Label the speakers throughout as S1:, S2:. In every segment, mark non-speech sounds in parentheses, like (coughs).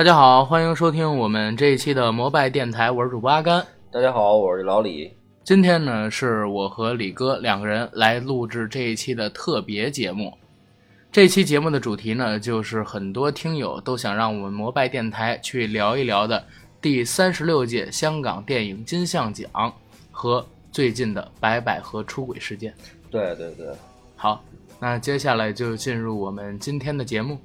S1: 大家好，欢迎收听我们这一期的摩拜电台，我是主播阿甘。
S2: 大家好，我是老李。
S1: 今天呢，是我和李哥两个人来录制这一期的特别节目。这期节目的主题呢，就是很多听友都想让我们摩拜电台去聊一聊的第三十六届香港电影金像奖和最近的白百合出轨事件。
S2: 对对对，
S1: 好，那接下来就进入我们今天的节目。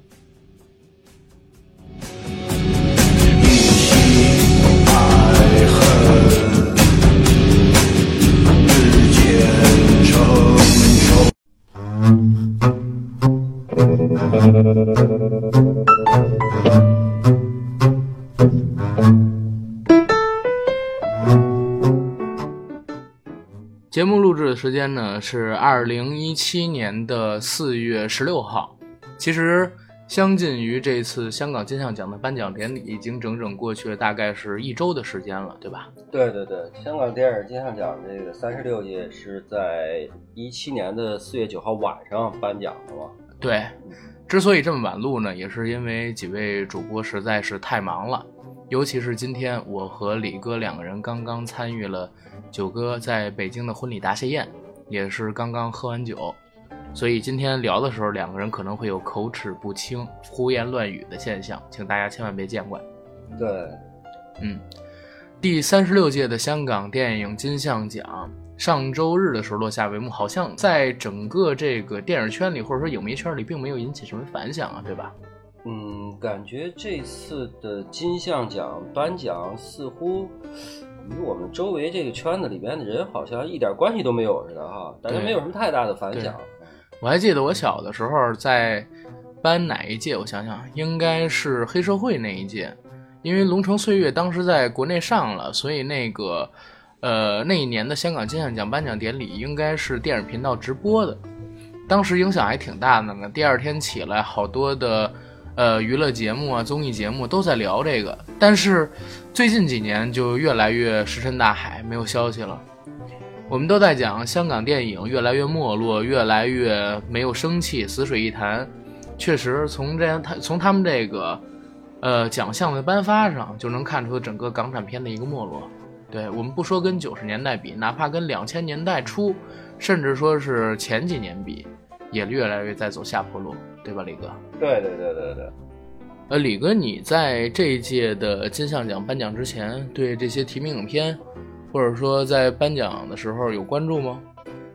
S1: 节目录制的时间呢是二零一七年的四月十六号，其实相近于这次香港金像奖的颁奖典礼，已经整整过去了大概是一周的时间了，对吧？
S2: 对对对，香港电影金像奖这个三十六届是在一七年的四月九号晚上颁奖的嘛？
S1: 对，之所以这么晚录呢，也是因为几位主播实在是太忙了，尤其是今天我和李哥两个人刚刚参与了。九哥在北京的婚礼答谢宴，也是刚刚喝完酒，所以今天聊的时候，两个人可能会有口齿不清、胡言乱语的现象，请大家千万别见怪。
S2: 对，
S1: 嗯，第三十六届的香港电影金像奖上周日的时候落下帷幕，好像在整个这个电影圈里或者说影迷圈里，并没有引起什么反响啊，对吧？
S2: 嗯，感觉这次的金像奖颁奖似乎。与我们周围这个圈子里边的人好像一点关系都没有似的哈，大家没有什么太大的反响。
S1: 我还记得我小的时候在颁哪一届，我想想，应该是黑社会那一届，因为《龙城岁月》当时在国内上了，所以那个呃那一年的香港金像奖颁奖典礼应该是电影频道直播的，当时影响还挺大的呢。第二天起来，好多的。呃，娱乐节目啊，综艺节目都在聊这个，但是最近几年就越来越石沉大海，没有消息了。我们都在讲香港电影越来越没落，越来越没有生气，死水一潭。确实，从这他从他们这个呃奖项的颁发上，就能看出整个港产片的一个没落。对我们不说跟九十年代比，哪怕跟两千年代初，甚至说是前几年比。也越来越在走下坡路，对吧，李哥？
S2: 对对对对对。
S1: 呃，李哥，你在这一届的金像奖颁奖之前，对这些提名影片，或者说在颁奖的时候有关注吗？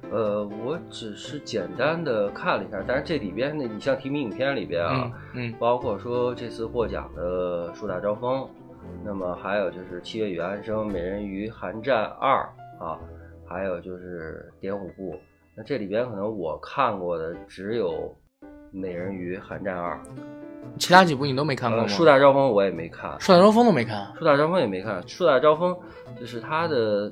S2: 呃，我只是简单的看了一下，但是这里边呢，你像提名影片里边
S1: 啊，嗯，
S2: 包括说这次获奖的《树大招风》，那么还有就是《七月与安生》《美人鱼》《寒战二》啊，还有就是《点五部》。那这里边可能我看过的只有《美人鱼》《寒战二》，
S1: 其他几部你都没看过吗？
S2: 树大招风我也没看，
S1: 树大招风都没看，
S2: 树大招风也没看。树大招风就是它的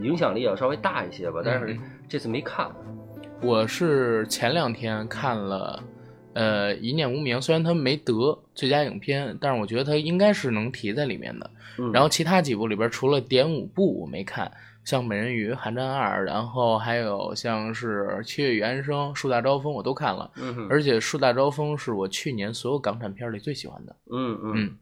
S2: 影响力要稍微大一些吧，但是这次没看。
S1: 我是前两天看了，呃，《一念无名》，虽然它没得最佳影片，但是我觉得它应该是能提在里面的。然后其他几部里边，除了《点五部》我没看。像美人鱼、寒战二，然后还有像是七月与安生、树大招风，我都看了。
S2: 嗯，
S1: 而且树大招风是我去年所有港产片里最喜欢的。
S2: 嗯
S1: 嗯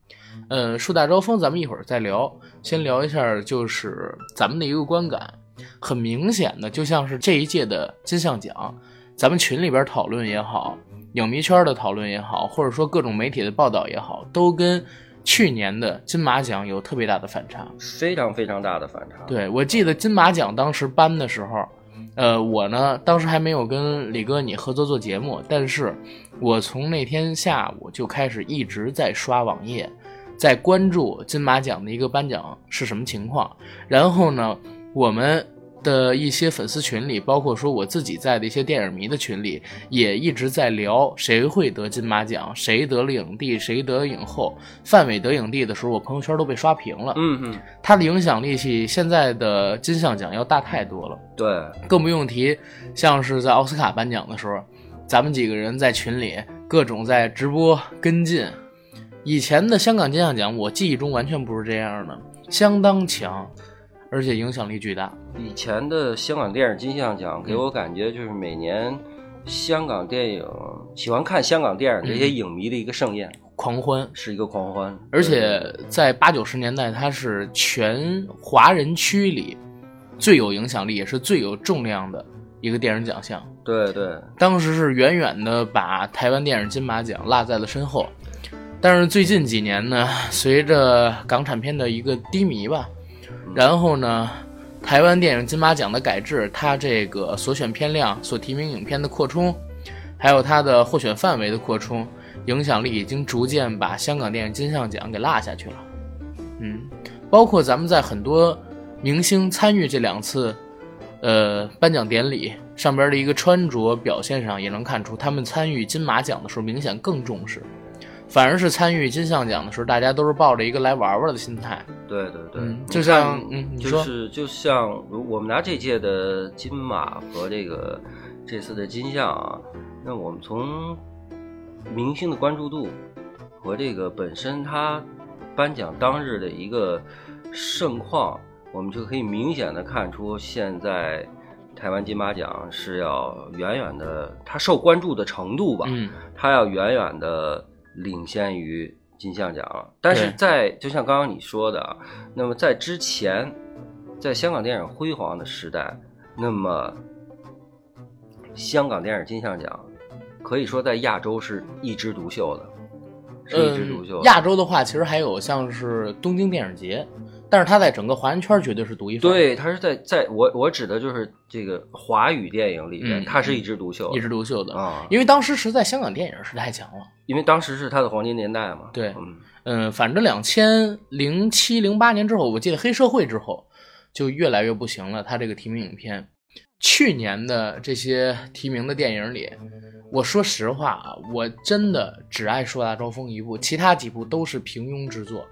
S1: 嗯，树大招风咱们一会儿再聊，先聊一下就是咱们的一个观感。很明显的，就像是这一届的金像奖，咱们群里边讨论也好，影迷圈的讨论也好，或者说各种媒体的报道也好，都跟。去年的金马奖有特别大的反差，
S2: 非常非常大的反差。
S1: 对我记得金马奖当时颁的时候，呃，我呢当时还没有跟李哥你合作做节目，但是我从那天下午就开始一直在刷网页，在关注金马奖的一个颁奖是什么情况。然后呢，我们。的一些粉丝群里，包括说我自己在的一些电影迷的群里，也一直在聊谁会得金马奖，谁得了影帝，谁得影后。范伟得影帝的时候，我朋友圈都被刷屏了。
S2: 嗯嗯，
S1: 他的影响力比现在的金像奖要大太多了。
S2: 对，
S1: 更不用提像是在奥斯卡颁奖的时候，咱们几个人在群里各种在直播跟进。以前的香港金像奖，我记忆中完全不是这样的，相当强。而且影响力巨大。
S2: 以前的香港电影金像奖给我感觉就是每年香港电影喜欢看香港电影这些影迷的一个盛宴，
S1: 狂欢，
S2: 是一个狂欢，
S1: 而且在八九十年代，它是全华人区里最有影响力，也是最有重量的一个电影奖项。
S2: 对对，
S1: 当时是远远的把台湾电影金马奖落在了身后。但是最近几年呢，随着港产片的一个低迷吧，然后呢，台湾电影金马奖的改制，它这个所选片量、所提名影片的扩充，还有它的获选范围的扩充，影响力已经逐渐把香港电影金像奖给落下去了。嗯，包括咱们在很多明星参与这两次，呃，颁奖典礼上边的一个穿着表现上，也能看出他们参与金马奖的时候明显更重视。反而是参与金像奖的时候，大家都是抱着一个来玩玩的心态。
S2: 对对对，
S1: 就像嗯，
S2: 就是就像我们拿这届的金马和这个这次的金像啊，那我们从明星的关注度和这个本身他颁奖当日的一个盛况，我们就可以明显的看出，现在台湾金马奖是要远远的，它受关注的程度吧，
S1: 嗯，
S2: 他要远远的。领先于金像奖，但是在就像刚刚你说的，那么在之前，在香港电影辉煌的时代，那么香港电影金像奖可以说在亚洲是一枝独秀的，是一枝独秀。
S1: 亚洲的话，其实还有像是东京电影节。但是他在整个华人圈绝对是独一份。
S2: 对，他是在在我我指的就是这个华语电影里面，他是一枝独秀，
S1: 一枝独秀的
S2: 啊。
S1: 因为当时实在香港电影是太强了，
S2: 因为当时是他的黄金年代嘛。
S1: 对，嗯反正两千零七零八年之后，我记得黑社会之后就越来越不行了。他这个提名影片，去年的这些提名的电影里，我说实话啊，我真的只爱《硕大招风》一部，其他几部都是平庸之作。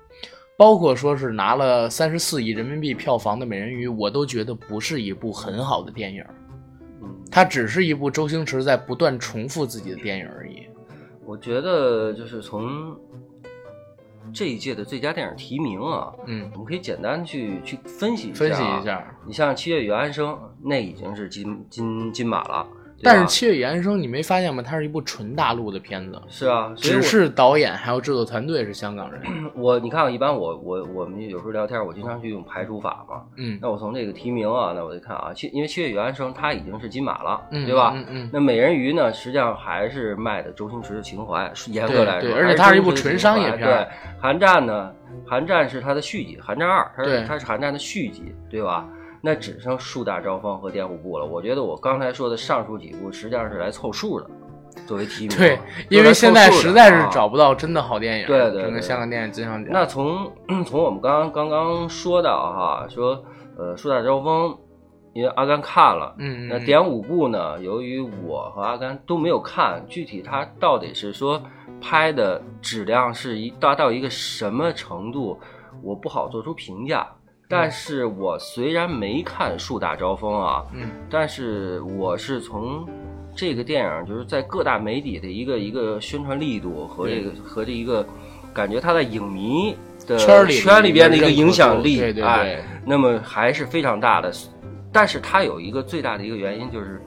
S1: 包括说是拿了三十四亿人民币票房的《美人鱼》，我都觉得不是一部很好的电影。
S2: 嗯，
S1: 它只是一部周星驰在不断重复自己的电影而已。
S2: 我觉得就是从这一届的最佳电影提名啊，
S1: 嗯，
S2: 我们可以简单去去分析
S1: 分析
S2: 一
S1: 下。
S2: 你像《七月与安生》，那已经是金金金马了。
S1: 但是《七月与安生》，你没发现吗？它是一部纯大陆的片子。
S2: 是啊，
S1: 只是导演还有制作团队是香港人。(clears throat)
S2: 我你看，一般我我我们有时候聊天，我经常去用排除法嘛。
S1: 嗯。
S2: 那我从这个提名啊，那我就看啊，七因为《七月与安生》它已经是金马了，
S1: 对
S2: 吧？
S1: 嗯嗯。
S2: 那《美人鱼》呢，实际上还是卖的周星驰的情怀，严格来说，
S1: 而且它
S2: 是
S1: 一部纯商业片。
S2: 对，《寒战》呢，《寒战》是它的续集，《寒战二》它
S1: 是
S2: 它是《寒战》的续集，对吧？那只剩树大招风和电虎部了。我觉得我刚才说的上述几部实际上是来凑数的，作为提名。
S1: 对，因为现在实在是找不到真的好电影。
S2: 对对，
S1: 整个香港电影金像奖。
S2: 那从 (clears throat) 从我们刚刚刚刚说到哈，说呃树大招风，因为阿甘看了，
S1: 嗯
S2: 那点五部呢，由于我和阿甘都没有看，具体它到底是说拍的质量是一达到一个什么程度，我不好做出评价。但是我虽然没看《树大招风》啊，
S1: 嗯，
S2: 但是我是从这个电影就是在各大媒体的一个一个宣传力度和这个和这一个感觉，它在影迷的
S1: 圈里
S2: 圈里边的一个影响力，
S1: 对对
S2: 对，那么还是非常大的。但是它有一个最大的一个原因就是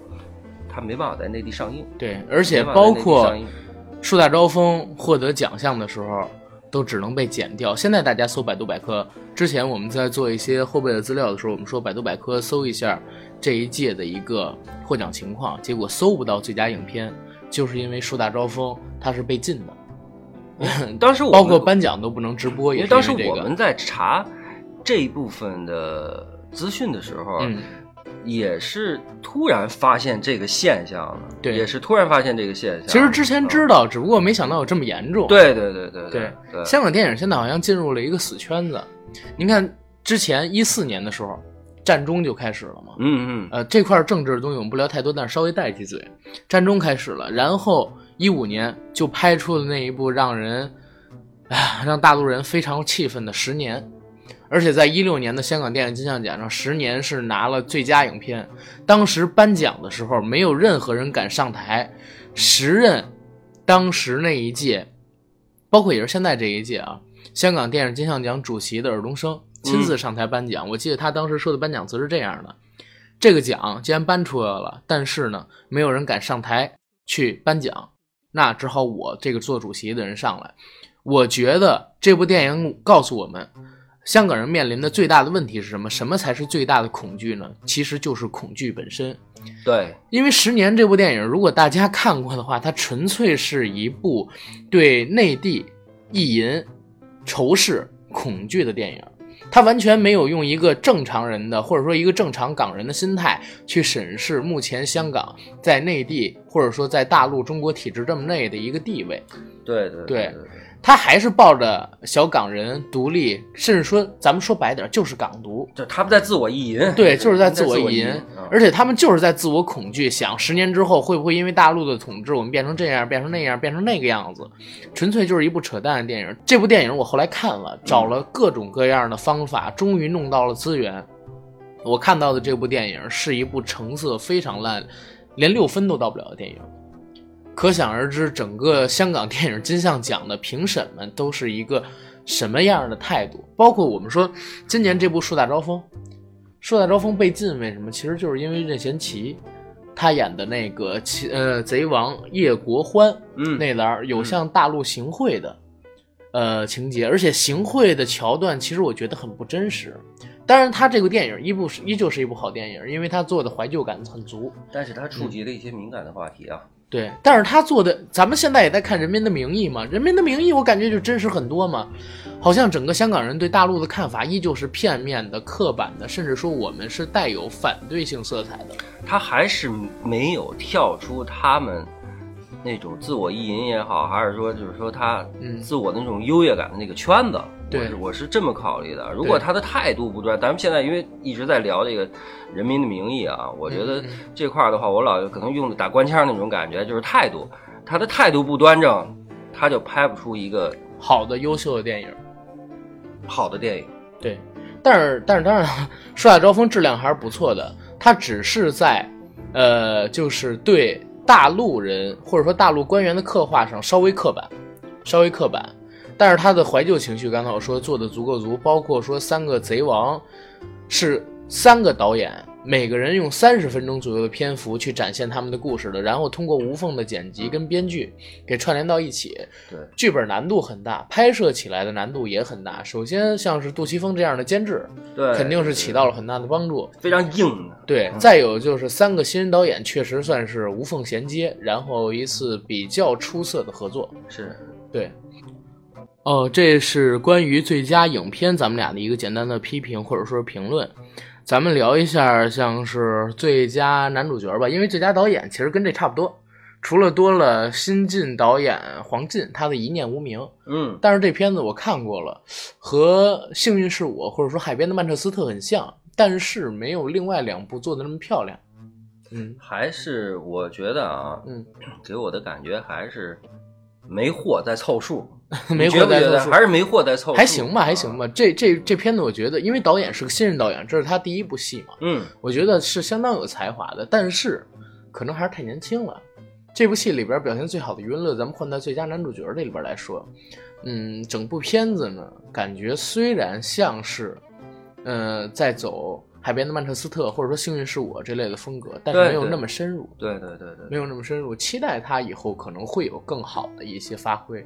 S2: 它没办法在内地上映，
S1: 对，而且包括《树大招风》获得奖项的时候。都只能被剪掉。现在大家搜百度百科，之前我们在做一些后备的资料的时候，我们说百度百科搜一下这一届的一个获奖情况，结果搜不到最佳影片，就是因为《树大招风》它是被禁的。
S2: 当时我 (laughs)
S1: 包括颁奖都不能直播，因为
S2: 当时我们在查这一部分的资讯的时候。也是突然发现这个现象的，
S1: 对，
S2: 也是突然发现这个现象。
S1: 其实之前知道，只不过没想到有这么严重。
S2: 对对对对
S1: 对，香港电影现在好像进入了一个死圈子。您看，之前一四年的时候，战中就开始了嘛。
S2: 嗯嗯。
S1: 呃，这块政治的东西我们不聊太多，但是稍微带几嘴。战中开始了，然后一五年就拍出了那一部让人，啊，让大陆人非常气愤的《十年》。而且在一六年的香港电影金像奖上，十年是拿了最佳影片。当时颁奖的时候，没有任何人敢上台。时任当时那一届，包括也是现在这一届啊，香港电影金像奖主席的尔冬升亲自上台颁奖。我记得他当时说的颁奖词是这样的：这个奖既然颁出来了，但是呢，没有人敢上台去颁奖，那只好我这个做主席的人上来。我觉得这部电影告诉我们，香港人面临的最大的问题是什么？什么才是最大的恐惧呢？其实就是恐惧本身。
S2: 对，
S1: 因为《十年》这部电影，如果大家看过的话，它纯粹是一部对内地意淫、仇视、恐惧的电影。他完全没有用一个正常人的，或者说一个正常港人的心态去审视目前香港在内地，或者说在大陆中国体制这么内的一个地位。
S2: 对对
S1: 对
S2: 对
S1: 他还是抱着小港人独立，甚至说咱们说白点就是港独。
S2: 就他们在自我意淫，
S1: 对，就是在
S2: 自
S1: 自我意淫而且他们就是在自我恐惧，想十年之后会不会因为大陆的统治，我们变成这样，变成那样，变成那个样子，纯粹就是一部扯淡的电影。这部电影我后来看了，找了各种各样的方法，终于弄到了资源。我看到的这部电影是一部成色非常烂，连六分都到不了的电影。可想而知，整个香港电影金像奖的评审们都是一个什么样的态度？包括我们说今年这部《树大招风》，《树大招风》被禁，为什么？其实就是因为任贤齐他演的那个齐呃贼王叶国欢
S2: 嗯，
S1: 那栏儿有向大陆行贿的呃情节，而且行贿的桥段其实我觉得很不真实。当然，他这个电影一部是依旧是一部好电影，因为他做的怀旧感很足。
S2: 但是他触及了一些敏感的话题啊。
S1: 对，但是他做的，咱们现在也在看《人民的名义》嘛，《人民的名义》我感觉就真实很多嘛，好像整个香港人对大陆的看法依旧是片面的、刻板的，甚至说我们是带有反对性色彩的。
S2: 他还是没有跳出他们那种自我意淫也好，还是说就是说他
S1: 嗯
S2: 自我的那种优越感的那个圈子。
S1: 对
S2: 我是我是这么考虑的。如果他的态度不端，咱们现在因为一直在聊这个《人民的名义》啊，我觉得这块儿的话，我老可能用的打官腔那种感觉，就是态度，他的态度不端正，他就拍不出一个
S1: 好的、优秀的电影，
S2: 好的电影。
S1: 对，但是但是当然，《树大招风》质量还是不错的，他只是在，呃，就是对大陆人或者说大陆官员的刻画上稍微刻板，稍微刻板。但是他的怀旧情绪，刚才我说做的足够足，包括说三个贼王是三个导演，每个人用三十分钟左右的篇幅去展现他们的故事的，然后通过无缝的剪辑跟编剧给串联到一起。
S2: 对，
S1: 剧本难度很大，拍摄起来的难度也很大。首先，像是杜琪峰这样的监制，
S2: 对，
S1: 肯定是起到了很大的帮助。
S2: 非常硬的。
S1: 对，再有就是三个新人导演确实算是无缝衔接，然后一次比较出色的合作。
S2: 是，
S1: 对，哦，这是关于最佳影片咱们俩的一个简单的批评或者说评论。咱们聊一下像是最佳男主角吧，因为最佳导演其实跟这差不多，除了多了新晋导演黄晋他的一念无名，
S2: 嗯，
S1: 但是这片子我看过了，和《幸运是我》或者说《海边的曼彻斯特》很像，但是没有另外两部做的那么漂亮。嗯
S2: 还是我觉得啊，
S1: 嗯，
S2: 给我的感觉还是没货在凑数，(laughs)
S1: 没货在凑
S2: 还是没货在凑数，
S1: 还行吧，还行
S2: 吧。
S1: 这这这片子我觉得，因为导演是个新人导演，这是他第一部戏嘛，
S2: 嗯，
S1: 我觉得是相当有才华的，但是可能还是太年轻了。这部戏里边表现最好的余文乐，咱们换到最佳男主角这里边来说，嗯，整部片子呢，感觉虽然像是，呃，在走海边的曼彻斯特或者说幸运是我这类的风格，但是没有那么深入，
S2: 对对对对，
S1: 没有那么深入。期待他以后可能会有更好的一些发挥，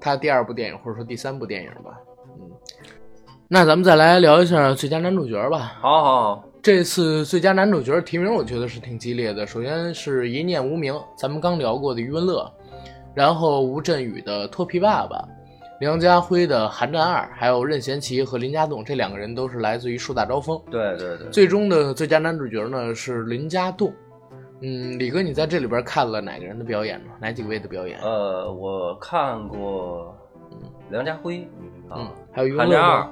S1: 他第二部电影或者说第三部电影吧，嗯。那咱们再来聊一下最佳男主角吧。
S2: 好好好，
S1: 这次最佳男主角提名，我觉得是挺激烈的。首先是《一念无名》，咱们刚聊过的余文乐，然后吴镇宇的《脱皮爸爸》，梁家辉的《寒战二》，还有任贤齐和林家栋这两个人都是来自于《树大招风》。
S2: 对对对，
S1: 最终的最佳男主角呢是林家栋。嗯，李哥，你在这里边看了哪个人的表演呢？哪几位的表演？
S2: 呃，我看过梁家辉
S1: 嗯
S2: 啊，，
S1: 还有余文乐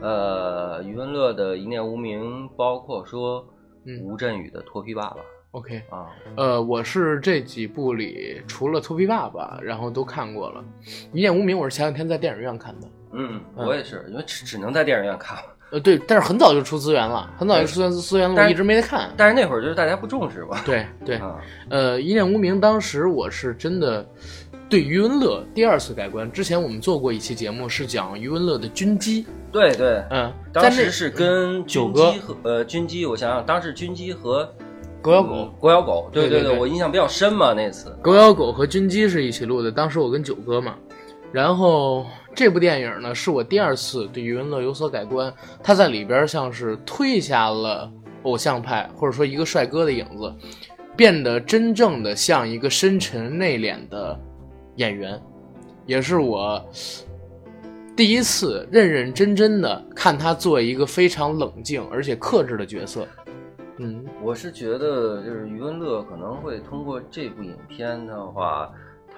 S2: 呃，余文乐的一念无名，包括说
S1: 嗯。
S2: 吴镇宇的脱皮爸爸
S1: OK，
S2: 啊，
S1: 呃，我是这几部里除了《脱皮爸爸》，然后都看过了，《一念无名》我是前两天在电影院看的。
S2: 嗯，
S1: 嗯。
S2: 我也是，因为只只能在电影院看，
S1: 呃，对，但是很早就出资源了，很早就出资源资源一直没得看。
S2: 但是那会儿就是大家不重视吧，
S1: 对对，
S2: 啊，
S1: 呃，《一念无名》当时我是真的对余文乐第二次改观。之前我们做过一期节目，是讲余文乐的军机，
S2: 对对，
S1: 嗯，
S2: 当时是跟
S1: 九哥
S2: 和呃军机，我想想，当时军机和
S1: 狗咬狗
S2: 嗯，狗咬狗，对对
S1: 对
S2: 我印象比较深嘛那次，
S1: 狗咬狗和军机是一起录的，当时我跟九哥嘛。然后这部电影呢，是我第二次对余文乐有所改观。他在里边像是褪下了偶像派或者说一个帅哥的影子，变得真正的像一个深沉内敛的演员，也是我第一次认认真真的看他做一个非常冷静而且克制的角色。嗯，
S2: 我是觉得就是余文乐可能会通过这部影片的话，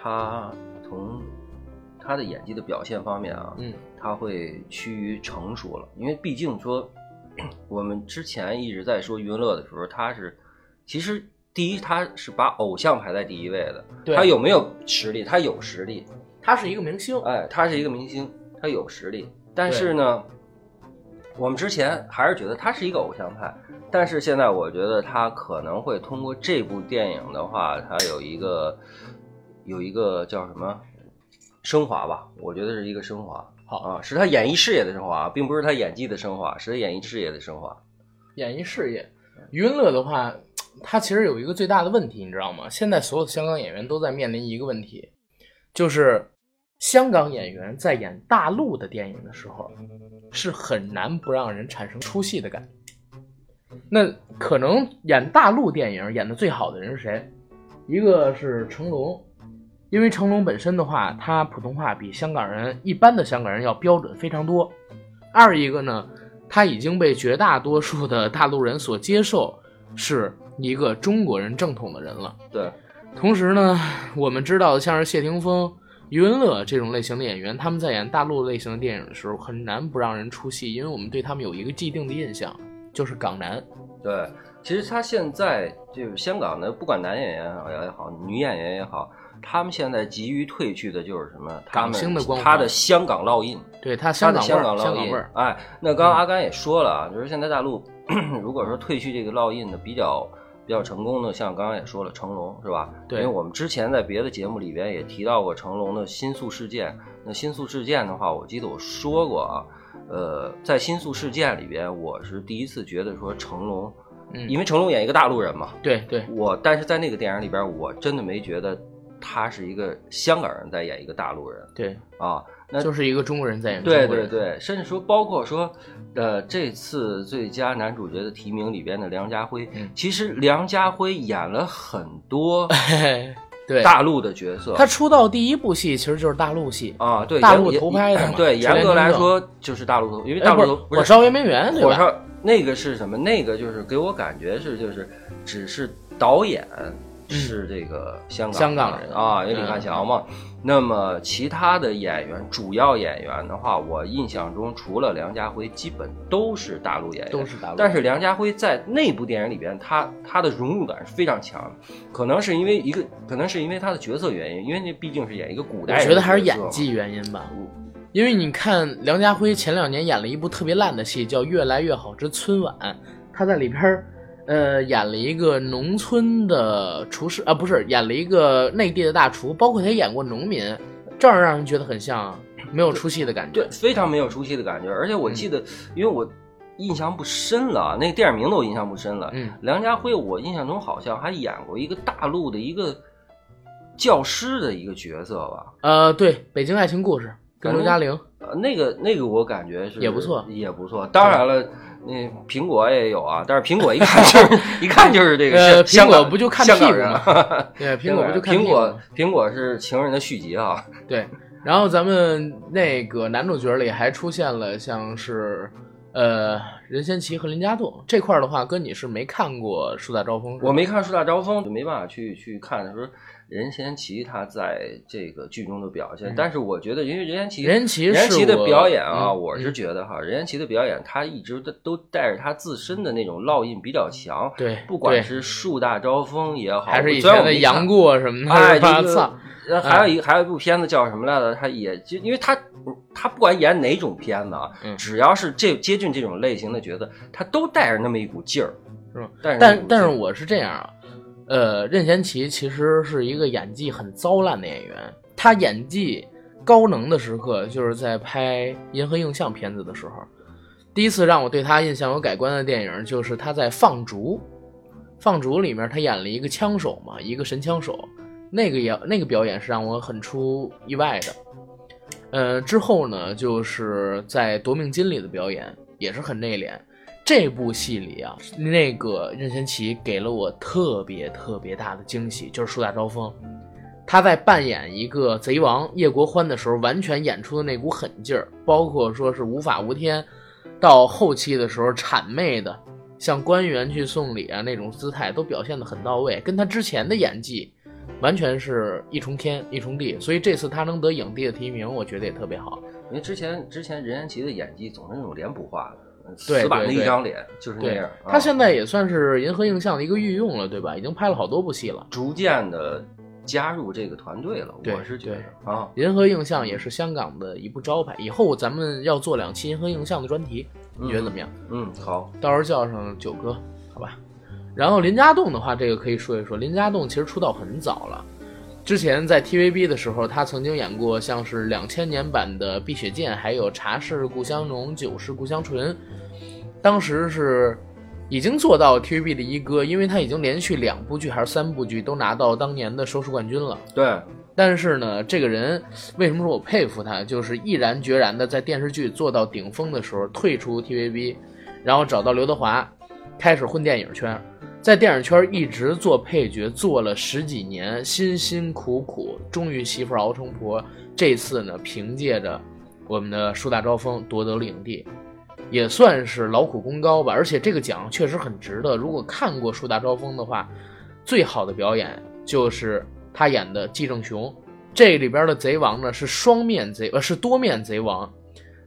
S2: 他从他的演技的表现方面啊，
S1: 嗯，
S2: 他会趋于成熟了，因为毕竟说我们之前一直在说余文乐的时候，他是其实第一他是把偶像排在第一位的，
S1: 对
S2: 他有没有实力？他有实力，
S1: 他是一个明星。
S2: 哎，他是一个明星，他有实力，但是呢，我们之前还是觉得他是一个偶像派，但是现在我觉得他可能会通过这部电影的话，他有一个有一个叫什么升华吧？我觉得是一个升华。
S1: 好
S2: 啊，是他演艺事业的升华，并不是他演技的升华，是他演艺事业的升华。
S1: 演艺事业，余文乐的话，他其实有一个最大的问题，你知道吗？现在所有的香港演员都在面临一个问题，就是香港演员在演大陆的电影的时候，是很难不让人产生出戏的感觉。那可能演大陆电影演的最好的人是谁？一个是成龙，因为成龙本身的话，他普通话比香港人一般的香港人要标准非常多。二一个呢，他已经被绝大多数的大陆人所接受，是一个中国人正统的人了。
S2: 对，
S1: 同时呢，我们知道像是谢霆锋、余文乐这种类型的演员，他们在演大陆类型的电影的时候，很难不让人出戏，因为我们对他们有一个既定的印象，就是港男。
S2: 对，其实他现在就是香港的，不管男演员也好，女演员也好，他们现在急于褪去的就是什么？他们
S1: 港星的光
S2: 他的香港烙印。
S1: 对他
S2: 他
S1: 香港
S2: 香港。烙印哎，那刚刚阿甘也说了啊，就是现在大陆 (clears throat) 如果说褪去这个烙印的比较比较成功的，像刚刚也说了成龙是吧？
S1: 对
S2: 因为我们之前在别的节目里边也提到过成龙的新宿事件。那新宿事件的话，我记得我说过啊，呃，在新宿事件里边，我是第一次觉得说成龙，
S1: 嗯，
S2: 因为成龙演一个大陆人嘛，
S1: 对对
S2: 我但是在那个电影里边，我真的没觉得他是一个香港人在演一个大陆人
S1: 对，
S2: 啊。那
S1: 就是一个中国人在演中
S2: 对
S1: 国人。
S2: 对对，甚至说包括说，呃，这次最佳男主角的提名里边的梁家辉，
S1: 嗯
S2: 其实梁家辉演了很多 (laughs) 大陆的角色。
S1: 他出道第一部戏其实就是大陆戏，
S2: 啊，对，
S1: 大陆
S2: 严
S1: 投拍的嘛
S2: 对，严格来说就是大陆投，因为
S1: 哎
S2: 大陆投
S1: 不是火烧圆明园对吧？
S2: 火烧那个是什么？那个就是给我感觉是就是只是导演是这个香港
S1: 嗯香港人
S2: 啊，有李
S1: 嗯
S2: 汉祥嘛。那么其他的演员，主要演员的话，我印象中除了梁家辉，基本都是大陆演员，
S1: 都是大陆。
S2: 但是梁家辉在那部电影里边，他他的融入感是非常强的，可能是因为一个，可能是因为他的角色原因，因为那毕竟是演一个古代。
S1: 我觉得还是演技原因吧。因为你看梁家辉前两年演了一部特别烂的戏，叫《越来越好之春晚》，他在里边儿，呃，演了一个农村的厨师啊，不是演了一个内地的大厨，包括他演过农民，这样让人觉得很像没有出戏的感觉
S2: 对，。非常没有出戏的感觉。而且我记得，因为我印象不深了，那个电影名字我印象不深了。
S1: 嗯，
S2: 梁家辉，我印象中好像还演过一个大陆的一个教师的一个角色吧。
S1: 呃，对，《北京爱情故事》跟刘嘉玲，
S2: 呃，那个那个我感觉是
S1: 也不错
S2: 也不错。当然了，那苹果也有啊，但是苹果一看就是 (laughs) 一看就是这个
S1: 呃
S2: 香港
S1: 苹果不就看
S2: 香港
S1: 屁股
S2: 人
S1: 吗
S2: 啊 (laughs)
S1: 对，苹果不就看
S2: 苹果苹果是情人的续集啊。(laughs)
S1: 对，然后咱们那个男主角里还出现了像是呃任贤齐和林家栋这块儿的话，跟你是没看过《树大招风》
S2: 我没看《树大招风》，就没办法去去看的时候，任贤齐他在这个剧中的表现。
S1: 嗯
S2: 但是我觉得，因为任贤齐，
S1: 任贤齐
S2: 任贤齐的表演啊，
S1: 嗯
S2: 我是觉得哈，任贤齐的表演他一直都都带着他自身的那种烙印比较强。
S1: 对，
S2: 不管是树大招风也好，
S1: 还是以前的杨过什么的，
S2: 哎？这个还有一还有一部片子叫什么来着？他也就因为他他不管演哪种片子啊，
S1: 嗯
S2: 只要是这接近这种类型的角色，他都带着那么一股劲儿，
S1: 是吧？
S2: 但是
S1: 但但是我是这样啊，呃，任贤齐其实是一个演技很糟烂的演员，他演技高能的时刻就是在拍《银河映像》片子的时候。第一次让我对他印象有改观的电影，就是他在《放逐》，《放逐》里面他演了一个枪手嘛，一个神枪手，那个也那个表演是让我很出意外的。呃，之后呢，就是在《夺命金》里的表演也是很内敛。这部戏里啊，那个任贤齐给了我特别特别大的惊喜，就是树大招风。他在扮演一个贼王叶国欢的时候，完全演出的那股狠劲儿，包括说是无法无天，到后期的时候谄媚的向官员去送礼啊那种姿态，都表现得很到位，跟他之前的演技完全是一重天一重地。所以这次他能得影帝的提名，我觉得也特别好。
S2: 因为之前之前任贤齐的演技总是那种脸谱化的，死板的一张脸就是那样。啊
S1: 他现在也算是银河映像的一个御用了，对吧？已经拍了好多部戏了。
S2: 逐渐的加入这个团队了，我是觉得啊，
S1: 银河映像也是香港的一部招牌，以后咱们要做两期银河映像的专题，你觉得怎么样？
S2: 嗯，好，
S1: 到时候叫上九哥，好吧。然后林家栋的话，这个可以说一说。林家栋其实出道很早了，之前在 TVB 的时候，他曾经演过像是两千年版的《碧血剑》，还有《茶是故乡浓，酒是故乡醇》，当时是已经做到 TVB 的一哥，因为他已经连续两部剧还是三部剧都拿到当年的收视冠军了。
S2: 对，
S1: 但是呢，这个人为什么说我佩服他？就是毅然决然的在电视剧做到顶峰的时候退出 TVB，然后找到刘德华，开始混电影圈，在电影圈一直做配角，做了十几年，辛辛苦苦，终于媳妇熬成婆。这次呢，凭借着我们的树大招风夺得了影帝，也算是劳苦功高吧。而且这个奖确实很值得。如果看过树大招风的话，最好的表演就是他演的季正雄。这里边的贼王呢是双面贼，呃是多面贼王，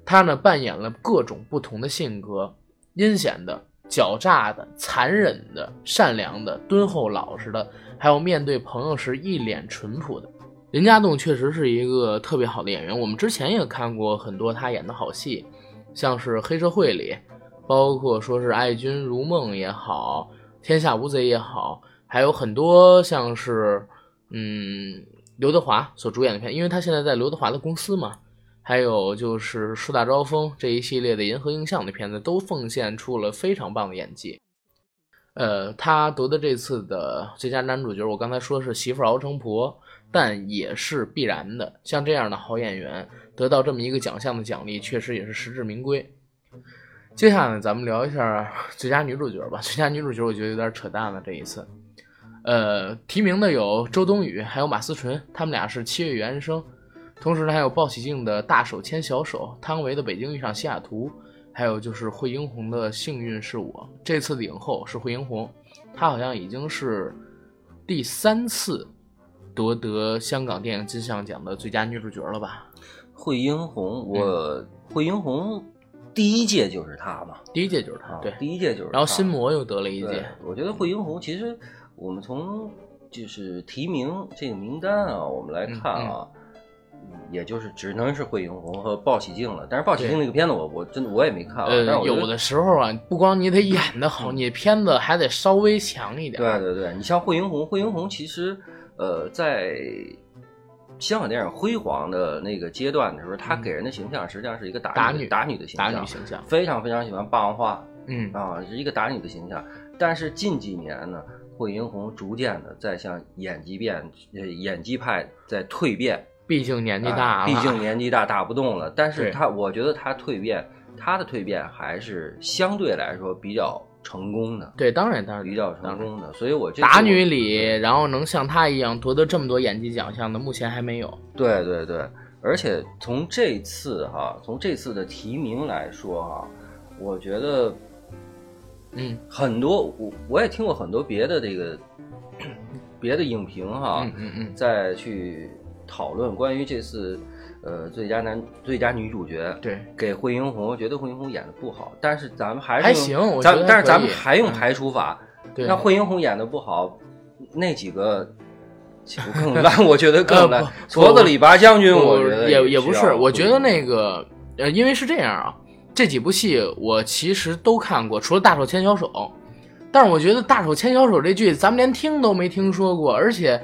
S1: 他呢扮演了各种不同的性格，阴险的、狡诈的、残忍的、善良的、敦厚老实的，还有面对朋友时一脸淳朴的。林家栋确实是一个特别好的演员，我们之前也看过很多他演的好戏，像是《黑社会》里，包括说是《爱君如梦》也好，《天下无贼》也好，还有很多像是嗯刘德华所主演的片，因为他现在在刘德华的公司嘛，还有就是树大招风这一系列的银河映像的片子，都奉献出了非常棒的演技。呃，他得的这次的最佳男主角，我刚才说是媳妇熬成婆，但也是必然的。像这样的好演员得到这么一个奖项的奖励，确实也是实至名归。接下来，咱们聊一下最佳女主角吧。最佳女主角我觉得有点扯淡了，这一次。呃，提名的有周冬雨，还有马思纯，他们俩是《七月与安生》，同时呢还有鲍起静的《大手牵小手》，汤唯的《北京遇上西雅图》，还有就是惠英红的《幸运是我》。这次的影后是惠英红，她好像已经是第三次夺得香港电影金像奖的最佳女主角了吧？
S2: 惠英红，我惠英红第一届就是她嘛，
S1: 第一届就是她，
S2: 啊，
S1: 对。
S2: 第一届就是她。
S1: 然后心魔又得了一
S2: 对
S1: 届，，
S2: 我觉得惠英红其实我们从就是提名这个名单啊，我们来看啊，也就是只能是惠英红和鲍喜静了。但是鲍喜静那个片子我我真的我也没看啊，但是
S1: 呃，
S2: 我觉得
S1: 有的时候啊，不光你得演得好，你片子还得稍微强一点。
S2: 对对对，你像惠英红，惠英红其实呃在香港电影辉煌的那个阶段的时候，她给人的形象实际上是一个打
S1: 打女
S2: 女打女的形
S1: 打
S2: 象，
S1: 女形象，
S2: 非常非常喜欢霸王花
S1: 嗯，
S2: 啊，是一个打女的形象。但是近几年呢，惠英红逐渐的在向演技变呃演技派在蜕变，
S1: 毕竟年纪
S2: 啊
S1: 大了，
S2: 毕竟年纪大打不动了。但是
S1: 对
S2: 她，我觉得她蜕变，她的蜕变还是相对来说比较成功的，
S1: 对，当然当然。
S2: 比较成功的。所以我这次
S1: 打女里，然后能像她一样夺得这么多演技奖项的，目前还没有。
S2: 对对对，而且从这次哈，从这次的提名来说哈，我觉得
S1: 嗯。
S2: 很多我我也听过很多别的这个 (coughs) 别的影评哈，
S1: 嗯嗯嗯，
S2: 再去讨论关于这次呃最佳男最佳女主角
S1: 对，
S2: 给惠英红，我觉得惠英红演的不好，但是咱们还是
S1: 还
S2: 用
S1: 行
S2: 咱但是咱们还用
S1: 嗯
S2: 排除法，
S1: 对
S2: 那惠英红演的不好，那几个。岂 (laughs) 不更烂？我觉得更烂。矬子里拔将军，我觉得
S1: 也也不是，我觉得那个呃，因为是这样啊，这几部戏我其实都看过，除了《大手牵小手》，但是我觉得《大手牵小手》这剧咱们连听都没听说过，而且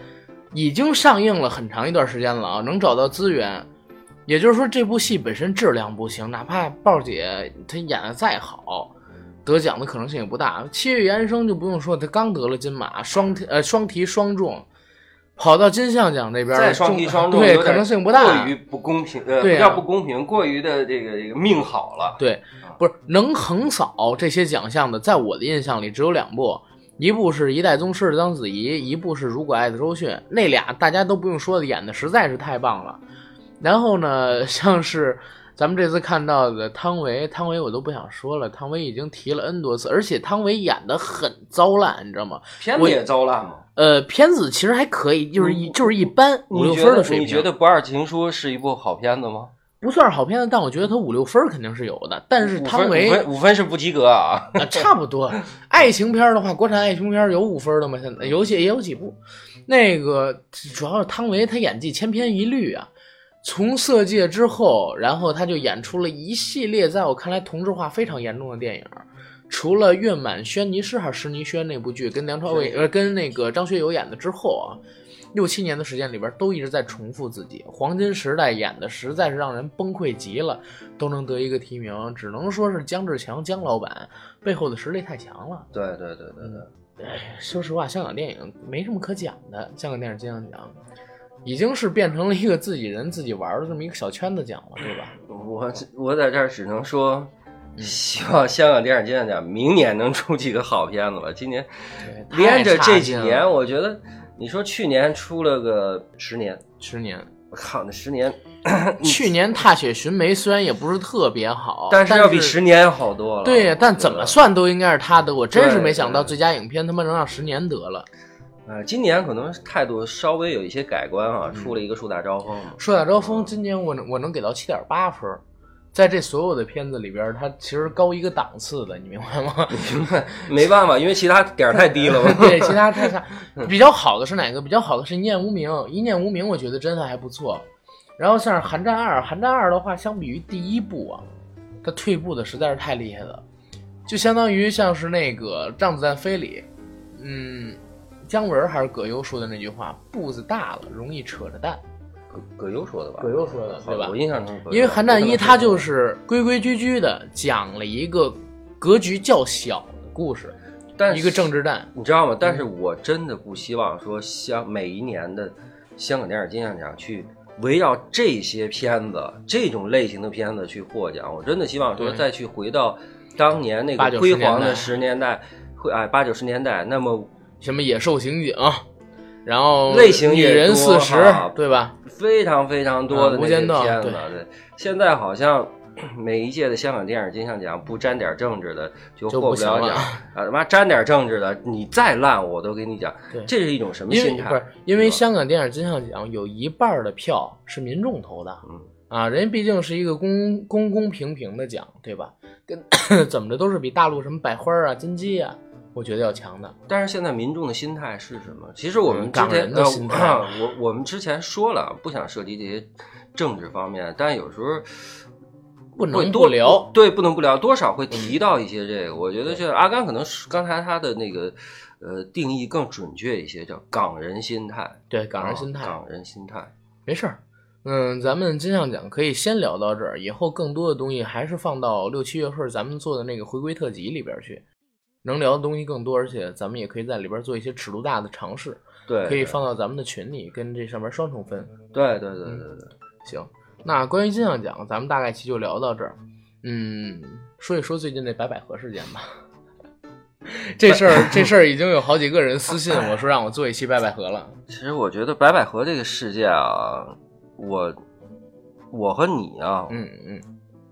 S1: 已经上映了很长一段时间了啊，能找到资源。也就是说，这部戏本身质量不行，哪怕豹姐她演的再好，得奖的可能性也不大。七月与安生就不用说，她刚得了金马，双提呃双提双中。跑到金像奖这边
S2: 再双
S1: 中
S2: 踢双中，
S1: 对，可能性不大。
S2: 过于不公平，呃，
S1: 对啊
S2: 不叫不公平，过于的这个这个命好了。
S1: 对，不是能横扫这些奖项的，在我的印象里只有两部，一部是一代宗师的章子怡，一部是如果爱的周迅。那俩大家都不用说的，演的实在是太棒了。然后呢，(laughs) 像是咱们这次看到的汤唯，汤唯我都不想说了，汤唯已经提了 N 多次，而且汤唯演的很糟烂，你知道吗？
S2: 片子也糟烂吗？
S1: 呃，片子其实还可以，就是一就是一般五六分的水平。
S2: 你觉得《不二情书》是一部好片子吗？
S1: 不算是好片子，但我觉得它五六分肯定是有的。但是汤唯
S2: 五分五分是不及格啊。
S1: 啊，差不多。(laughs) 爱情片儿的话，国产爱情片儿有五分的吗？现在有些也有几部。那个主要是汤唯，她演技千篇一律啊。从《色戒》之后，然后她就演出了一系列在我看来同质化非常严重的电影。除了《月满轩尼诗》还是施尼轩那部剧，跟梁朝伟呃跟那个张学友演的之后啊，六七年的时间里边都一直在重复自己。黄金时代演的实在是让人崩溃极了，都能得一个提名，只能说是姜志强姜老板背后的实力太强了。
S2: 对对对对对，
S1: 哎，说实话，香港电影没什么可讲的，香港电影金像奖已经是变成了一个自己人自己玩的这么一个小圈子奖了，对吧？
S2: 我我在这儿只能说，
S1: 嗯
S2: 希望香港电影金像奖明年能出几个好片子吧。今年，连着这几年，我觉得你说去年出了个十年，
S1: 十年，
S2: 我靠，那十年，
S1: 去年《踏雪寻梅》虽然也不是特别好，
S2: 但
S1: 是
S2: 是要比十年好多了。
S1: 对呀，但怎么？算都应该是他的，我真是没想到最佳影片他妈能让十年得了。
S2: 呃，今年可能态度稍微有一些改观
S1: 嗯
S2: 啊，出了一个树大招风嘛。
S1: 树大招风，今年我能我能给到七点八分儿，在这所有的片子里边儿，它其实高一个档次的，你明白吗？
S2: 明白？没办法，因为其他点儿太低了嘛。(laughs)
S1: 对，其他太差。比较好的是哪个？比较好的是《一念无名》，《一念无名》我觉得真的还不错。然后像是《寒战二》，《寒战二》的话，相比于第一部啊，它退步的实在是太厉害了，就相当于像是那个《让子弹飞》里，嗯，姜文还是葛优说的那句话：“步子大了，容易扯着蛋。
S2: 葛葛优说的吧？
S1: 葛优说的对吧
S2: 我印象中葛优，
S1: 因为《寒战一》
S2: 我
S1: 它就是规规矩矩的讲了一个格局较小的故事，
S2: 但是
S1: 一个政治战。
S2: 你知道吗？但是我真的不希望说香每一年的香港电影金像奖去围绕这些片子、这种类型的片子去获奖。我真的希望说再去回到当年那个辉煌的十年代，会哎八九十年代，那么
S1: 什么野兽刑警，然后
S2: 类型
S1: 女
S2: 也多
S1: 人四十，对吧？
S2: 非常非常多的
S1: 啊无
S2: 那些
S1: 间道
S2: 片子。
S1: 对
S2: 对，现在好像。(clears throat) 每一届的香港电影金像奖不沾点政治的就
S1: 就
S2: 获不了奖 (laughs) 啊！他妈沾点政治的，你再烂我都给你讲
S1: 对，
S2: 这是一种什么心态？
S1: 不是因为香港电影金像奖有一半儿的票是民众投的
S2: 嗯
S1: 啊，人家毕竟是一个公公公平平的奖，对吧？跟 (coughs) 怎么着都是比大陆什么百花啊、金鸡啊，我觉得要强的。
S2: 但是现在民众的心态是什么？其实我们之
S1: 港人的心态
S2: 我我们之前说了，不想涉及这些政治方面，但有时候
S1: 不能不聊，
S2: 对，不能不聊，多少会提到一些这个。我觉得这阿甘可能是刚才他的那个呃定义更准确一些，叫港人心态。
S1: 对港人心态，
S2: 啊港人心态。
S1: 没事儿。嗯，咱们金像奖可以先聊到这儿，以后更多的东西还是放到六七月份咱们做的那个回归特辑里边去，能聊的东西更多，而且咱们也可以在里边做一些尺度大的尝试，
S2: 对，
S1: 可以放到咱们的群里，跟这上面双重分。
S2: 对对对对对。
S1: 行，那关于金像奖，咱们大概期就聊到这儿。嗯，说一说最近那白百合事件吧。这事儿，这事儿已经有好几个人私信我说让我做一期白百合了。
S2: 其实我觉得白百合这个事件啊，我我和你啊，
S1: 嗯嗯，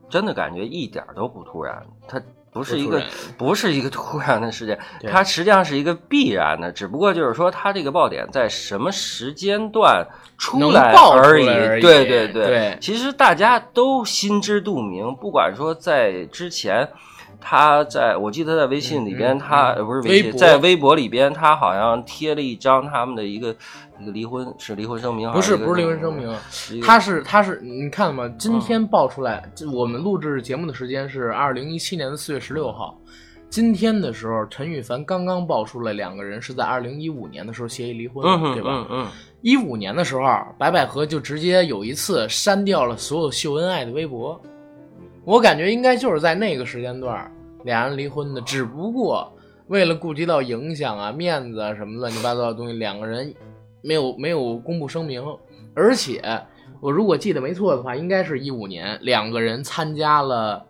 S2: 真的感觉一点都不突然，它不是一个
S1: 不
S2: 是一个突然的事件，(laughs) 它实际上是一个必然的，只不过就是说它这个爆点在什么时间段出来而
S1: 已
S2: 对对
S1: 对
S2: 其实大家都心知肚明，不管说在之前。他在我记得在微信里边，他不是微信，在微博里边，他好像贴了一张他们的一个一个离婚是离婚声明，
S1: 不是不是离婚声明，他是他是你看嘛，今天
S2: 嗯
S1: 爆出来，我们录制节目的时间是二零一七年的四月十六号。今天的时候，陈羽凡刚刚爆出来，两个人是在二零一五年的时候协议离婚，
S2: 嗯
S1: 对吧？
S2: 嗯嗯，
S1: 一五年的时候，白百合就直接有一次删掉了所有秀恩爱的微博。我感觉应该就是在那个时间段，俩人离婚的。只不过为了顾及到影响啊、面子啊什么乱七八糟的东西，两个人没有没有公布声明，而且我如果记得没错的话，应该是一五年两个人参加了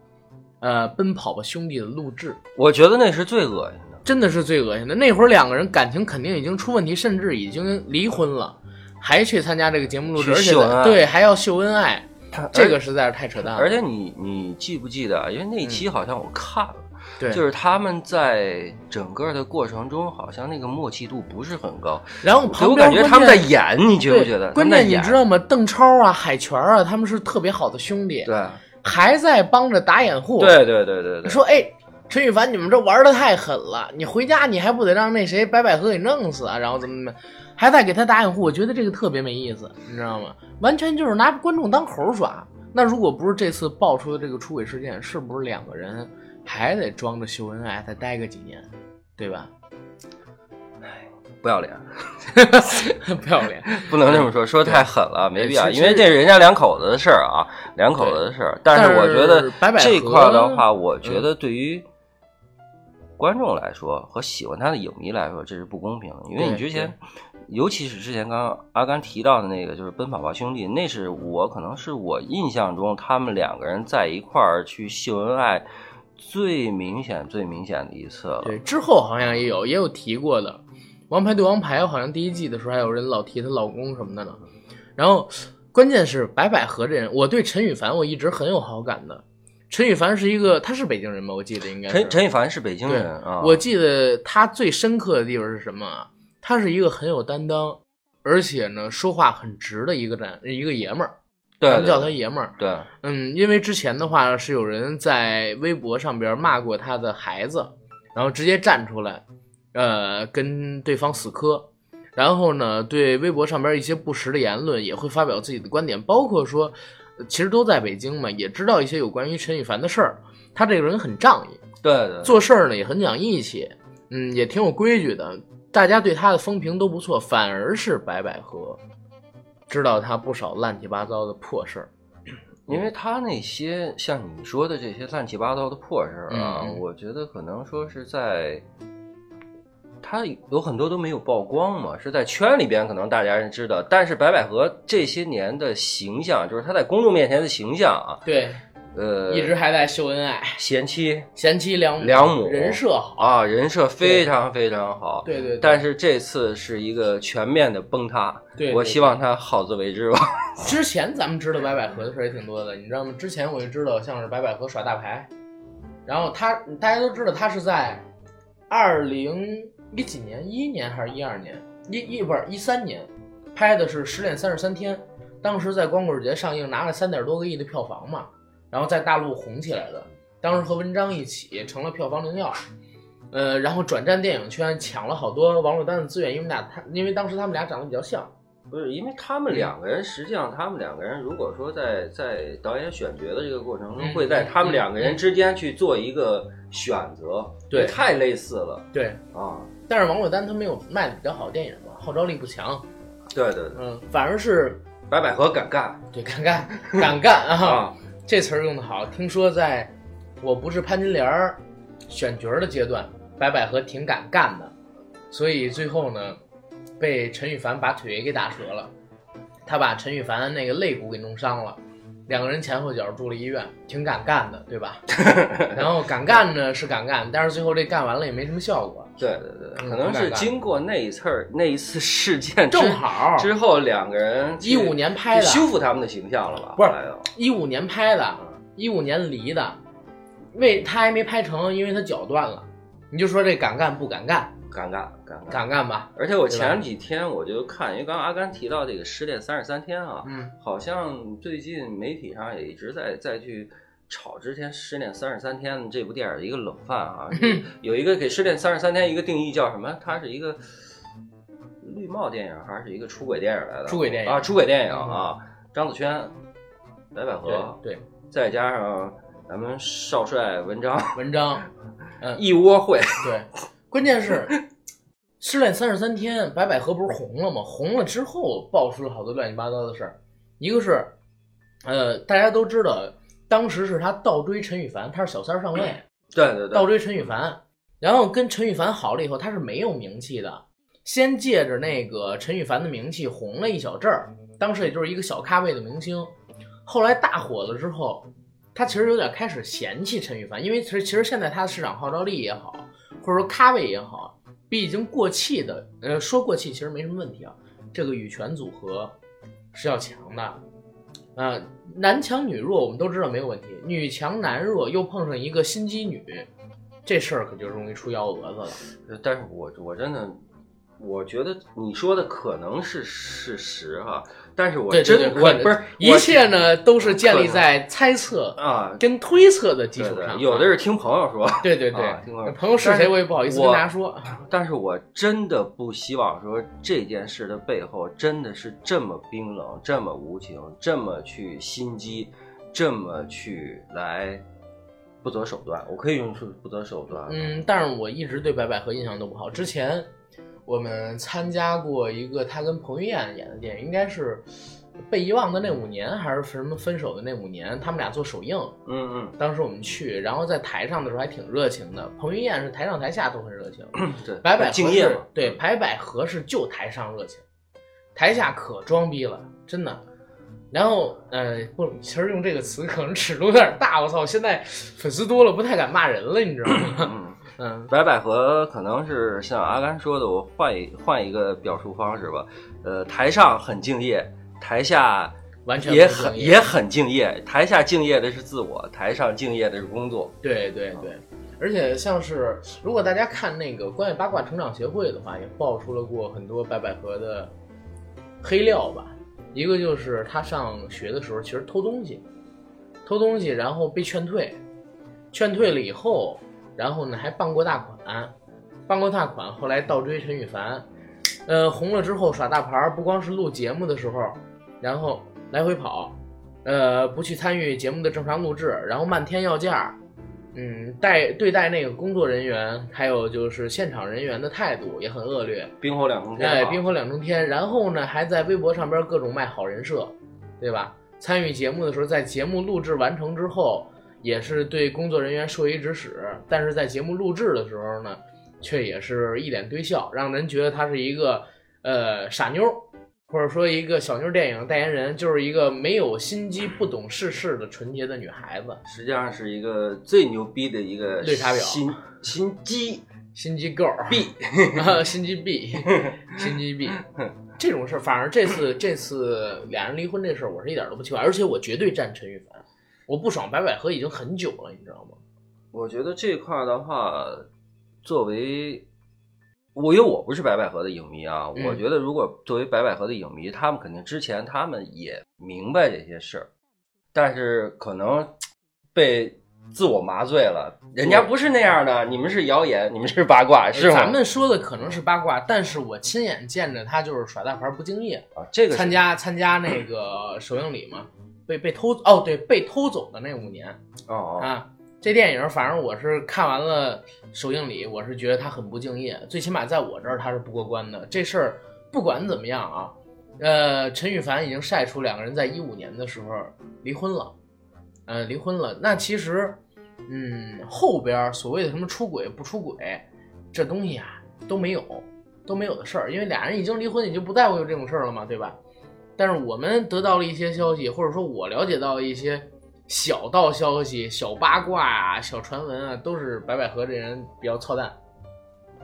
S1: 呃《奔跑吧兄弟》的录制，
S2: 我觉得那是最恶心的。
S1: 真的是最恶心的。那会儿两个人感情肯定已经出问题，甚至已经离婚了，还去参加这个节目录制，而且对还要秀恩爱，这个实在是太扯淡了。
S2: 而且你你记不记得啊？因为那一期好像我看了，
S1: 嗯对，
S2: 就是他们在整个的过程中，好像那个默契度不是很高。
S1: 然后
S2: 我
S1: 旁边
S2: 感觉他们在演，你觉不觉得？
S1: 关键你知道吗？邓超啊、海泉啊，他们是特别好的兄弟，
S2: 对
S1: 还在帮着打掩护。
S2: 对对对对对，
S1: 说哎，陈羽凡，你们这玩的太狠了，你回家你还不得让那谁白百合给弄死啊？然后怎么怎么，还在给他打掩护，我觉得这个特别没意思，你知道吗？完全就是拿观众当猴耍。那如果不是这次爆出的这个出轨事件，是不是两个人还得装着秀恩爱再待个几年，对吧？
S2: 不要脸，(laughs)
S1: 不要脸，(laughs)
S2: 不能这么说，说太狠了，没必要，因为这是人家两口子的事儿啊，两口子的事儿。但是我觉得这块儿的话，我
S1: 嗯
S2: 觉得对于观众来说和喜欢他的影迷来说，这是不公平的，因为你之前。尤其是之前刚刚阿甘提到的那个，就是《奔跑吧兄弟》，那是我可能是我印象中他们两个人在一块儿去秀恩爱最明显、最明显的一次了。
S1: 对，之后好像也有也有提过的，《王牌对王牌》好像第一季的时候还有人老提她老公什么的呢。然后关键是白百合这人，我对陈羽凡我一直很有好感的。陈羽凡是一个，他是北京人吗？我记得应该是。
S2: 陈陈羽凡是北京人啊，
S1: 我记得他最深刻的地方是什么啊？他是一个很有担当，而且呢说话很直的一个男一个爷们儿，
S2: 对
S1: 咱们叫他爷们儿。
S2: 对
S1: 嗯，因为之前的话是有人在微博上边骂过他的孩子，然后直接站出来，呃，跟对方死磕，然后呢，对微博上边一些不实的言论也会发表自己的观点，包括说，呃其实都在北京嘛，也知道一些有关于陈羽凡的事儿。他这个人很仗义，
S2: 对对，
S1: 做事儿呢也很讲义气，嗯，也挺有规矩的，大家对他的风评都不错，反而是白百合知道他不少乱七八糟的破事儿。
S2: 因为他那些像你说的这些乱七八糟的破事儿啊，我觉得可能说是在。他有很多都没有曝光嘛，是在圈里边可能大家人知道，但是白百合这些年的形象，就是她在公众面前的形象啊，
S1: 对，
S2: 呃，
S1: 一直还在秀恩爱，
S2: 贤妻
S1: 贤妻良母，
S2: 良母
S1: 人设好。
S2: 啊，人设非常非常好，
S1: 对对对
S2: 但是这次是一个全面的崩塌，我希望他好自为之吧。
S1: 之前咱们知道白百合的事儿也挺多的，你知道吗？之前我就知道像是白百合耍大牌，然后他大家都知道他是在二零一几年，一一年还是一二年，一一不是一三年拍的是《失恋三十三天》，当时在光棍节上映，拿了三点多个亿的票房嘛，然后在大陆红起来的，当时和文章一起成了票房灵药。呃，然后转战电影圈，抢了好多王珞丹的资源，因为俩他，因为当时他们俩长得比较像，
S2: 不是，因为他们两个人，实际上他们两个人，如果说在在导演选角的这个过程中，
S1: 嗯
S2: 会在他们两个人
S1: 嗯
S2: 之间去做一个选择，
S1: 对
S2: 太类似了
S1: 对，
S2: 啊！
S1: 但是王珞丹她没有卖的比较好的电影嘛，号召力不强，
S2: 对对对，
S1: 嗯，反而是
S2: 白百合敢干
S1: 对敢干敢干啊，(laughs)
S2: 啊！
S1: 这词儿用的好。听说在我不是潘金莲儿选角儿的阶段，白百合挺敢干的，所以最后呢，被陈羽凡把腿给打折了，他把陈羽凡那个肋骨给弄伤了。两个人前后脚住了医院，挺敢干的，对吧？(laughs) 然后敢干呢是敢干，但是最后这干完了也没什么效果，
S2: 对对对，
S1: 嗯
S2: 可能是经过那一次儿那一次事件之
S1: 正好
S2: 之后，两个人去
S1: 一五年拍的，
S2: 修复他们的形象了吧？
S1: 不是一五年拍的，一五年离的，为他还没拍成，因为他脚断了。你就说这敢干不敢干？
S2: 敢干敢干。
S1: 敢干吧？
S2: 而且我前几天我就看，因为刚刚阿甘提到这个《失恋三十三天》啊，
S1: 嗯，
S2: 好像最近媒体上也一直在在去炒之前《失恋三十三天》这部电影的一个冷饭啊，(laughs) 有一个给《失恋三十三天》一个定义叫什么？它是一个绿帽电影还是一个出轨电影来的？
S1: 出轨电影
S2: 啊，出轨电影啊！张子萱、白百合，
S1: 对对，
S2: 再加上咱们少帅文章，
S1: 文章，(laughs) 嗯，
S2: 一窝烩。
S1: 对，关键是《失恋三十三天》，白百合不是红了吗？红了之后爆出了好多乱七八糟的事儿，一个是，呃，大家都知道，当时是他倒追陈羽凡，他是小三上位。
S2: 对对对，
S1: 倒追陈羽凡，然后跟陈羽凡好了以后，他是没有名气的。先借着那个陈羽凡的名气红了一小阵儿，当时也就是一个小咖位的明星。后来大火了之后，他其实有点开始嫌弃陈羽凡，因为其实其实现在他的市场号召力也好，或者说咖位也好，比已经过气的，呃，说过气其实没什么问题啊。这个羽泉组合是要强的，啊、男强女弱我们都知道没有问题，女强男弱又碰上一个心机女，这事儿可就容易出幺蛾子了。
S2: 但是我我真的，我觉得你说的可能是事实哈，但是我
S1: 对
S2: 真
S1: 对对，可
S2: 我不是
S1: 一切呢都是建立在猜测
S2: 啊，
S1: 跟推测的基
S2: 对对
S1: 础上。，
S2: 有的是听朋友说，
S1: 对对对
S2: 啊听朋友，
S1: 朋友是谁我也不好意思跟大家说。(laughs)
S2: 但是我真的不希望说这件事的背后真的是这么冰冷、这么无情、这么去心机、这么去来不择手段。我可以用出不择手段。
S1: 嗯，但是我一直对白百合印象都不好。之前我们参加过一个他跟彭于晏演的电影，应该是《被遗忘的那五年》还是什么分手的那五年，他们俩做首映。
S2: 嗯嗯
S1: 当时我们去，然后在台上的时候还挺热情的。彭于晏是台上台下都很热情，
S2: 嗯，对，
S1: 白百合是。对，白百合是就台上热情，台下可装逼了，真的。然后，呃，不，其实用这个词可能尺度有点大。我操，现在粉丝多了，不太敢骂人了，你知道吗？
S2: 嗯，
S1: 嗯，
S2: 白百合可能是像阿甘说的，我换一换一个表述方式吧。呃，台上很敬业，台下
S1: 完全
S2: 也很也很敬业。台下敬业的是自我，台上敬业的是工作。
S1: 对对对，而且像是如果大家看那个关于八卦成长协会的话，也爆出了过很多白百合的黑料吧。一个就是他上学的时候其实偷东西，偷东西然后被劝退，劝退了以后，然后呢还傍过大款，傍过大款，后来倒追陈羽凡，呃红了之后耍大牌儿，不光是录节目的时候，然后来回跑，呃不去参与节目的正常录制，然后漫天要价，嗯，待对待那个工作人员，还有就是现场人员的态度也很恶劣，
S2: 冰火两重天
S1: 哎，
S2: 啊。
S1: 冰火两重天。然后呢，还在微博上边各种卖好人设，对吧？参与节目的时候，在节目录制完成之后，也是对工作人员授意指使，但是在节目录制的时候呢，却也是一脸堆笑，让人觉得她是一个呃傻妞儿，或者说一个小妞电影代言人，就是一个没有心机、不懂世事的纯洁的女孩子，
S2: 实际上是一个最牛逼的一个
S1: 绿茶婊。
S2: 心心机。
S1: 心机 girl。(laughs)
S2: B。
S1: 啊，心机 B，心机 B，这种事儿，反而这次这次俩人离婚这事儿，我是一点都不奇怪，而且我绝对站陈羽凡，我不爽白百合已经很久了，你知道吗？
S2: 我觉得这块儿的话，作为我因为我不是白百合的影迷啊，
S1: 嗯
S2: 我觉得如果作为白百合的影迷，他们肯定之前他们也明白这些事儿，但是可能被自我麻醉了。人家不是那样的，你们是谣言，你们是八卦，是吗？
S1: 咱们说的可能是八卦，但是我亲眼见着他就是耍大牌不敬业，
S2: 啊，这个
S1: 参加参加那个首映礼嘛，被被偷哦对，被偷走的那五年啊。这电影反正我是看完了首映礼，我是觉得他很不敬业，最起码在我这儿他是不过关的。这事儿不管怎么样啊，呃，陈羽凡已经晒出两个人在一五年的时候离婚了，呃，离婚了。那其实，嗯，后边所谓的什么出轨不出轨，这东西啊都没有，都没有的事儿，因为俩人已经离婚，已经不在乎有这种事儿了嘛，对吧？但是我们得到了一些消息，或者说我了解到了一些小道消息、小八卦啊、小传闻啊，都是白百合这人比较操蛋。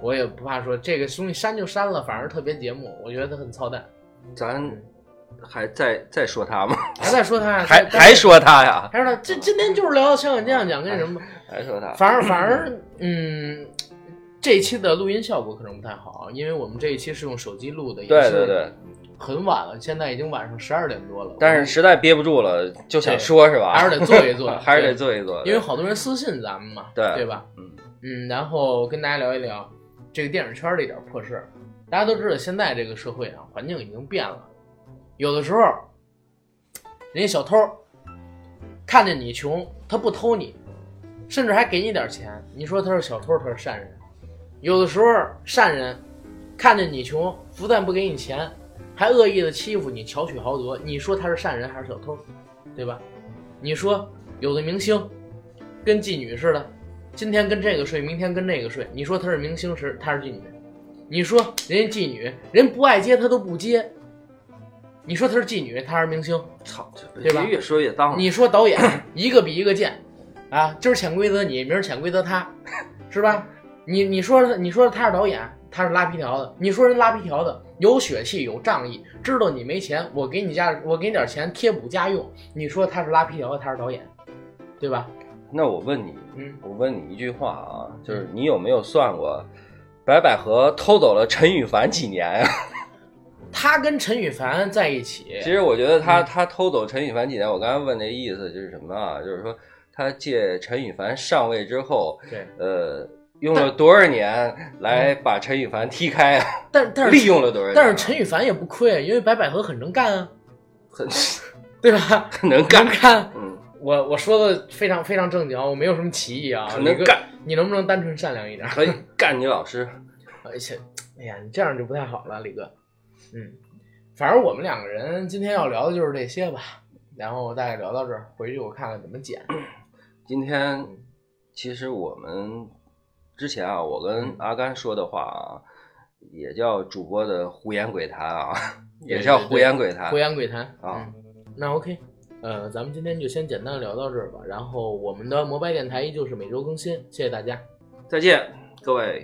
S1: 我也不怕说这个东西删就删了，反而特别节目，我觉得他很操蛋。
S2: 咱还在再说他吗？
S1: 还在说他，
S2: 还还说他呀？
S1: 还说他，这今天就是聊香港这样讲跟什么，
S2: 还说他？
S1: 反而反而嗯，这一期的录音效果可能不太好，因为我们这一期是用手机录的，也是
S2: 对对对，
S1: 很晚了，现在已经晚上十二点多了。
S2: 但是实在憋不住了，就想说是吧？
S1: 还是得做一做 (laughs)
S2: 还是得
S1: 对
S2: 做一做，
S1: 因为好多人私信咱们嘛，
S2: 对
S1: 对吧？
S2: 嗯
S1: 嗯，然后跟大家聊一聊这个电影圈的一点破事。大家都知道，现在这个社会啊，环境已经变了，有的时候，人家小偷看见你穷，他不偷你，甚至还给你点钱，你说他是小偷，他是善人。有的时候，善人看见你穷，不但不给你钱，还恶意的欺负你，巧取豪夺，你说他是善人还是小偷，对吧？你说有的明星跟妓女似的，今天跟这个睡，明天跟那个睡，你说他是明星时，他是妓女；你说人家妓女，人不爱接他都不接。你说他是妓女，他是明星，
S2: 操，
S1: 对吧
S2: 越说越脏了。
S1: 你说导演一个比一个贱，啊，今儿潜规则你，明儿潜规则他，是吧？你你说你说他是导演，他是拉皮条的，你说人拉皮条的有血气有仗义，知道你没钱，我给你家我给你点钱贴补家用，你说他是拉皮条的，他是导演，对吧？
S2: 那我问你，
S1: 嗯，
S2: 我问你一句话啊，就是你有没有算过，白百合偷走了陈羽凡几年呀、(laughs)
S1: 他跟陈羽凡在一起，
S2: 其实我觉得他
S1: 嗯。
S2: 他偷走陈羽凡几年，我刚才问那意思就是什么啊？就是说他借陈羽凡上位之后，
S1: 对，
S2: 呃，用了多少年来把陈羽凡踢开啊？
S1: 但但是
S2: 利用了多少？
S1: 但是陈羽凡也不亏，因为白百合很能干啊，
S2: 很 (laughs)
S1: 对吧？
S2: 很能干
S1: 能，干。
S2: 嗯，
S1: 我我说的非常非常正经，我没有什么歧义啊。
S2: 很能干，
S1: 你能不能单纯善良一点？
S2: 可以 (laughs) 干你老师。
S1: 而且，哎呀，你这样就不太好了，李哥。嗯，反正我们两个人今天要聊的就是这些吧，然后大概聊到这儿，回去我看看怎么剪。
S2: 今天其实我们之前啊，我跟
S1: 嗯
S2: 阿甘说的话啊，也叫主播的胡言鬼谈啊，也叫胡言鬼谈
S1: 胡。言鬼谈
S2: 啊
S1: 嗯。那 OK，呃，咱们今天就先简单聊到这儿吧。然后我们的摩拜电台依旧是每周更新，谢谢大家。
S2: 再见，各位。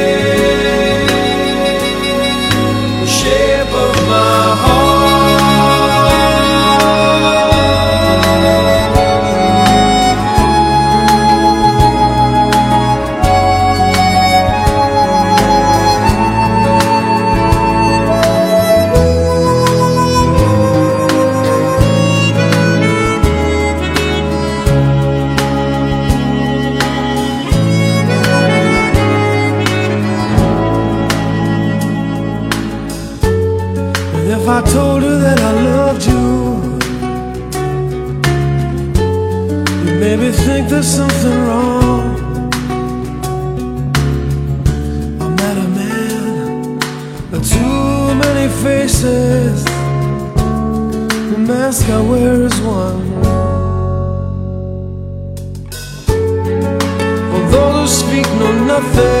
S3: there's something wrong. I'm not a man with too many faces. The mask I wear is one. For those who speak know nothing.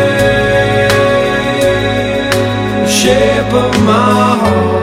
S3: shape of my heart.